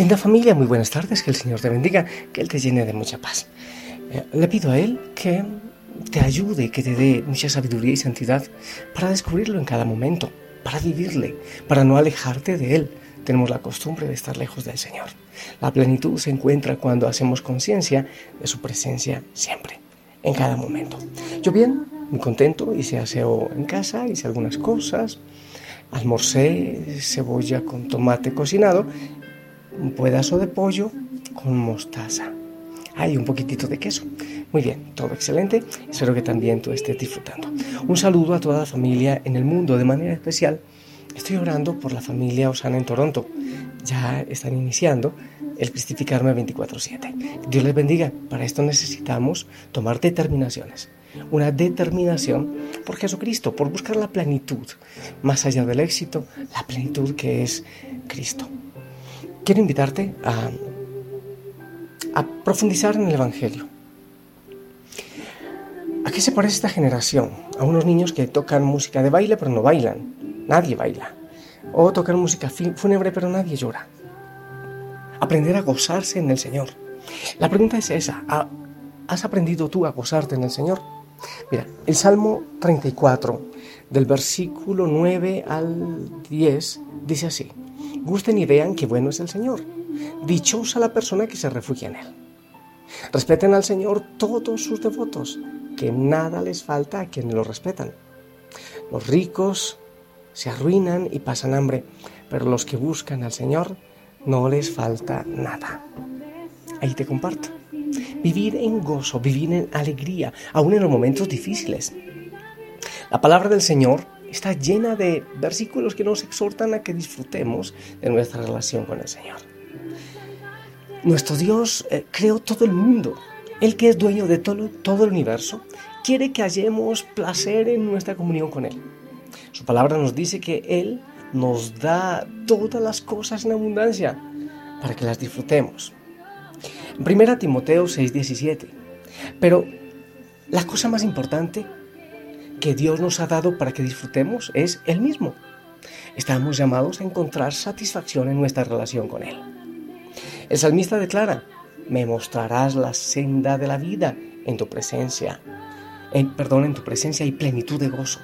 Linda familia, muy buenas tardes, que el Señor te bendiga, que Él te llene de mucha paz. Eh, le pido a Él que te ayude, que te dé mucha sabiduría y santidad para descubrirlo en cada momento, para vivirle, para no alejarte de Él. Tenemos la costumbre de estar lejos del Señor. La plenitud se encuentra cuando hacemos conciencia de su presencia siempre, en cada momento. Yo bien, muy contento, hice aseo en casa, hice algunas cosas, almorcé cebolla con tomate cocinado un pedazo de pollo con mostaza. Hay un poquitito de queso. Muy bien, todo excelente. Espero que también tú estés disfrutando. Un saludo a toda la familia en el mundo, de manera especial. Estoy orando por la familia Osana en Toronto. Ya están iniciando el cristificarme 24/7. Dios les bendiga. Para esto necesitamos tomar determinaciones. Una determinación por Jesucristo, por buscar la plenitud, más allá del éxito, la plenitud que es Cristo quiero invitarte a, profundizar en el Evangelio. ¿A qué se parece esta generación? A unos niños que tocan música de baile pero no bailan. Nadie baila. O tocan música fúnebre pero nadie llora. Aprender a gozarse en el Señor. La pregunta es esa. ¿Has aprendido tú a gozarte en el Señor? Mira, el Salmo 34, del versículo 9 al 10, dice así gusten y vean qué bueno es el Señor. Dichosa la persona que se refugia en Él. Respeten al Señor todos sus devotos, que nada les falta a quienes lo respetan. Los ricos se arruinan y pasan hambre, pero los que buscan al Señor no les falta nada. Ahí te comparto. Vivir en gozo, vivir en alegría, aún en los momentos difíciles. La palabra del Señor está llena de versículos que nos exhortan a que disfrutemos de nuestra relación con el Señor. Nuestro Dios eh, creó todo el mundo. Él que es dueño de todo, el universo, quiere que hallemos placer en nuestra comunión con Él. Su palabra nos dice que Él nos da todas las cosas en abundancia para que las disfrutemos. En 1 Timoteo 6:17. Pero la cosa más importante que Dios nos ha dado para que disfrutemos es Él mismo. Estamos llamados a encontrar satisfacción en nuestra relación con Él. El salmista declara, me mostrarás la senda de la vida en tu presencia. En, perdón, en tu presencia hay plenitud de gozo,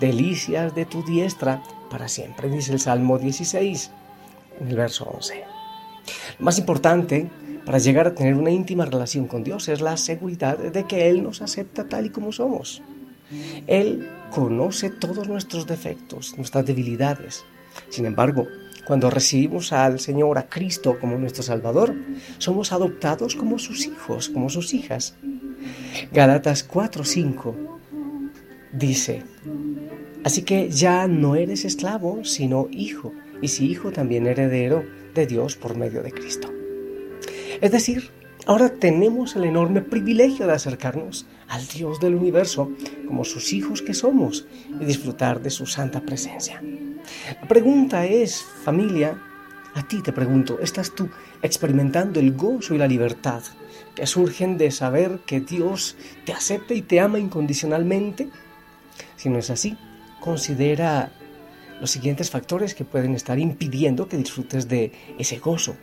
delicias de tu diestra para siempre, dice el Salmo 16, en el verso 11. Lo más importante para llegar a tener una íntima relación con Dios es la seguridad de que Él nos acepta tal y como somos. Él conoce todos nuestros defectos, nuestras debilidades. Sin embargo, cuando recibimos al Señor, a Cristo como nuestro Salvador, somos adoptados como sus hijos, como sus hijas. Galatas 4:5 dice, así que ya no eres esclavo, sino hijo, y si hijo también heredero de Dios por medio de Cristo. Es decir, Ahora tenemos el enorme privilegio de acercarnos al Dios del universo como sus hijos que somos y disfrutar de su santa presencia. La pregunta es, familia, a ti te pregunto, ¿estás tú experimentando el gozo y la libertad que surgen de saber que Dios te acepta y te ama incondicionalmente? Si no es así, considera los siguientes factores que pueden estar impidiendo que disfrutes de ese gozo.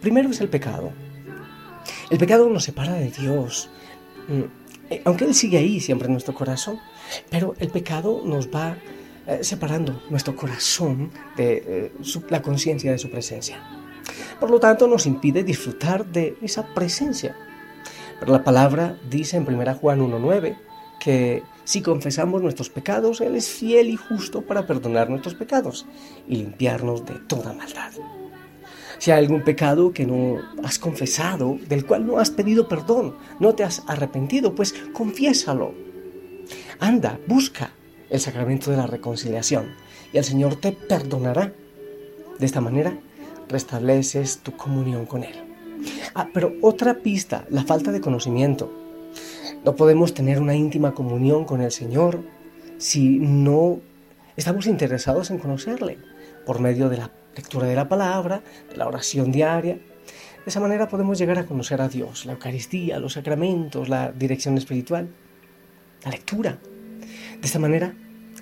Primero es el pecado. El pecado nos separa de Dios, mm, eh, aunque Él sigue ahí siempre en nuestro corazón, pero el pecado nos va eh, separando nuestro corazón de eh, la conciencia de su presencia. Por lo tanto, nos impide disfrutar de esa presencia. Pero la palabra dice en 1 Juan 1.9 que si confesamos nuestros pecados, Él es fiel y justo para perdonar nuestros pecados y limpiarnos de toda maldad. Si hay algún pecado que no has confesado, del cual no has pedido perdón, no te has arrepentido, pues confiésalo. Anda, busca el sacramento de la reconciliación y el Señor te perdonará. De esta manera restableces tu comunión con Él. Ah, pero otra pista, la falta de conocimiento. No podemos tener una íntima comunión con el Señor si no estamos interesados en conocerle por medio de la lectura de la palabra, de la oración diaria. De esa manera podemos llegar a conocer a Dios, la Eucaristía, los sacramentos, la dirección espiritual, la lectura. De esta manera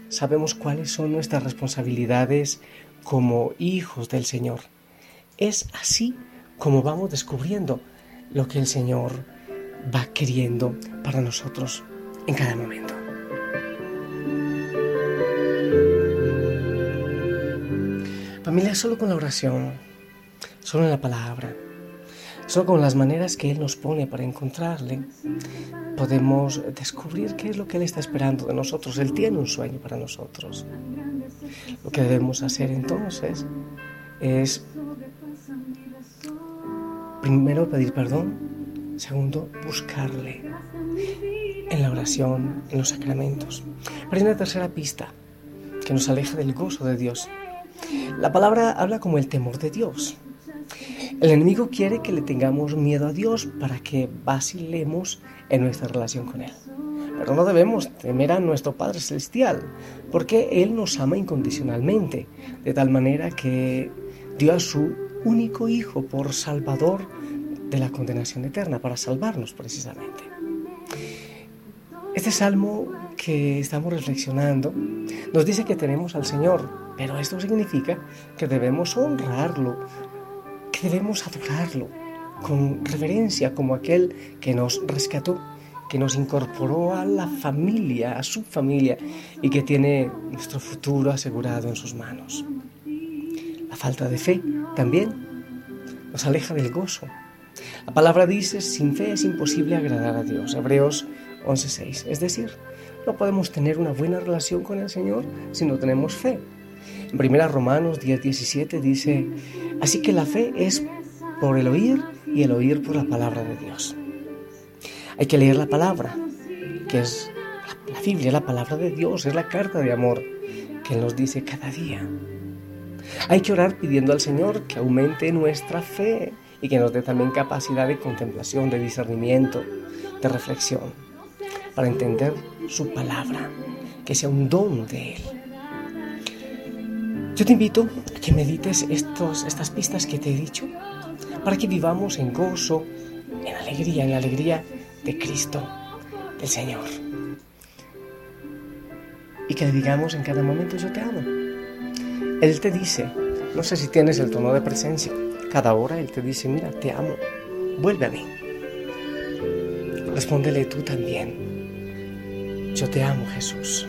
sabemos cuáles son nuestras responsabilidades como hijos del Señor. Es así como vamos descubriendo lo que el Señor va queriendo para nosotros en cada momento. Familia, solo con la oración, solo en la palabra, solo con las maneras que Él nos pone para encontrarle, podemos descubrir qué es lo que Él está esperando de nosotros. Él tiene un sueño para nosotros. Lo que debemos hacer entonces es primero pedir perdón, segundo buscarle en la oración, en los sacramentos. Pero hay una tercera pista que nos aleja del gozo de Dios. La palabra habla como el temor de Dios. El enemigo quiere que le tengamos miedo a Dios para que vacilemos en nuestra relación con Él. Pero no debemos temer a nuestro Padre Celestial, porque Él nos ama incondicionalmente, de tal manera que dio a su único Hijo por Salvador de la condenación eterna, para salvarnos precisamente. Este salmo que estamos reflexionando nos dice que tenemos al Señor, pero esto significa que debemos honrarlo, que debemos adorarlo con reverencia como aquel que nos rescató, que nos incorporó a la familia, a su familia y que tiene nuestro futuro asegurado en sus manos. La falta de fe también nos aleja del gozo. La palabra dice, sin fe es imposible agradar a Dios. Hebreos 11.6. Es decir, no podemos tener una buena relación con el Señor si no tenemos fe. En 1 Romanos 10.17 dice, así que la fe es por el oír y el oír por la palabra de Dios. Hay que leer la palabra, que es la Biblia, la palabra de Dios, es la carta de amor que nos dice cada día. Hay que orar pidiendo al Señor que aumente nuestra fe y que nos dé también capacidad de contemplación, de discernimiento, de reflexión, para entender su palabra, que sea un don de Él. Yo te invito a que medites estos, estas pistas que te he dicho para que vivamos en gozo, en alegría, en la alegría de Cristo, del Señor. Y que le digamos en cada momento yo te amo. Él te dice, no sé si tienes el tono de presencia, cada hora Él te dice, mira, te amo, vuelve a mí. Respóndele tú también, yo te amo Jesús.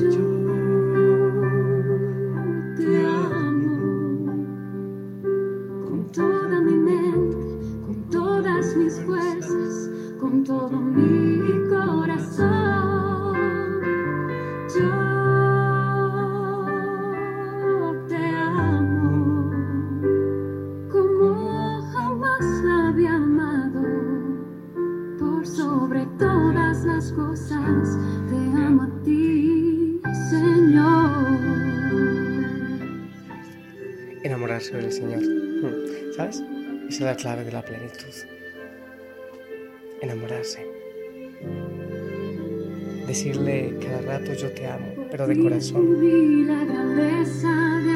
Yo te amo con toda mi mente, con todas mis fuerzas, con todo mi corazón. Yo del Señor. Hmm. ¿Sabes? Esa es la clave de la plenitud. Enamorarse. Decirle cada rato yo te amo, pero de corazón.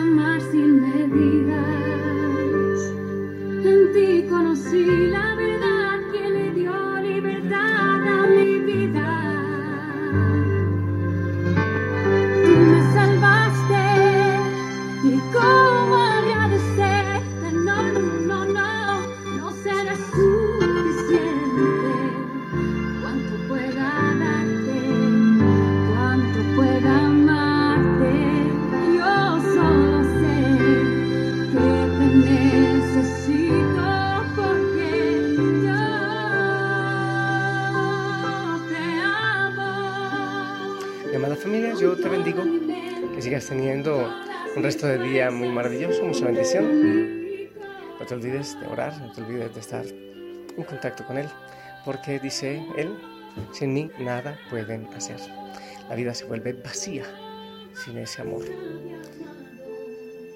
Resto de día muy maravilloso, mucha bendición. No te olvides de orar, no te olvides de estar en contacto con Él, porque dice Él, sin mí nada pueden hacer. La vida se vuelve vacía sin ese amor.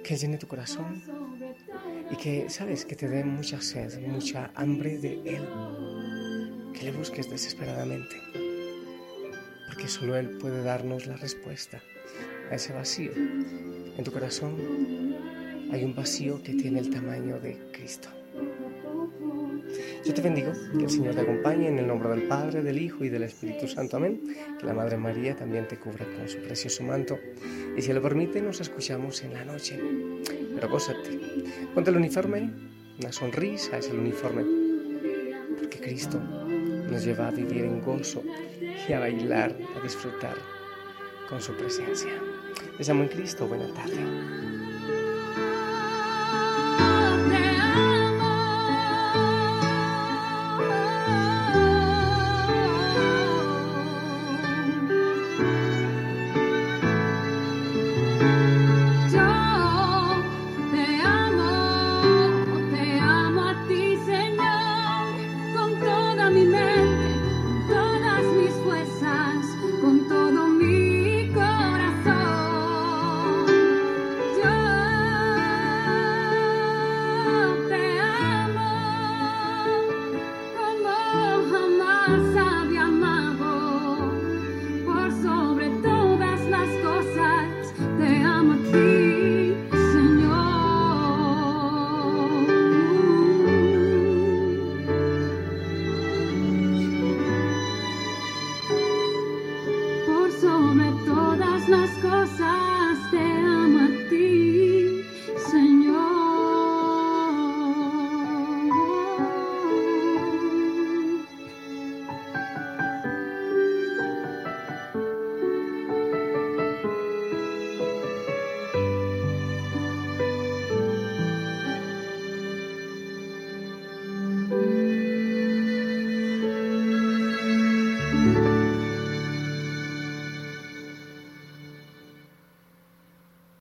Que llene tu corazón y que, sabes, que te dé mucha sed, mucha hambre de Él. Que le busques desesperadamente. Porque solo Él puede darnos la respuesta a ese vacío. En tu corazón hay un vacío que tiene el tamaño de Cristo. Yo te bendigo, que el Señor te acompañe en el nombre del Padre, del Hijo y del Espíritu Santo. Amén. Que la Madre María también te cubra con su precioso manto. Y si lo permite, nos escuchamos en la noche. Pero gózate. Ponte el uniforme, una sonrisa es el uniforme. Porque Cristo nos lleva a vivir en gozo y a bailar, a disfrutar con su presencia. Les amo en Cristo. Buena tarde.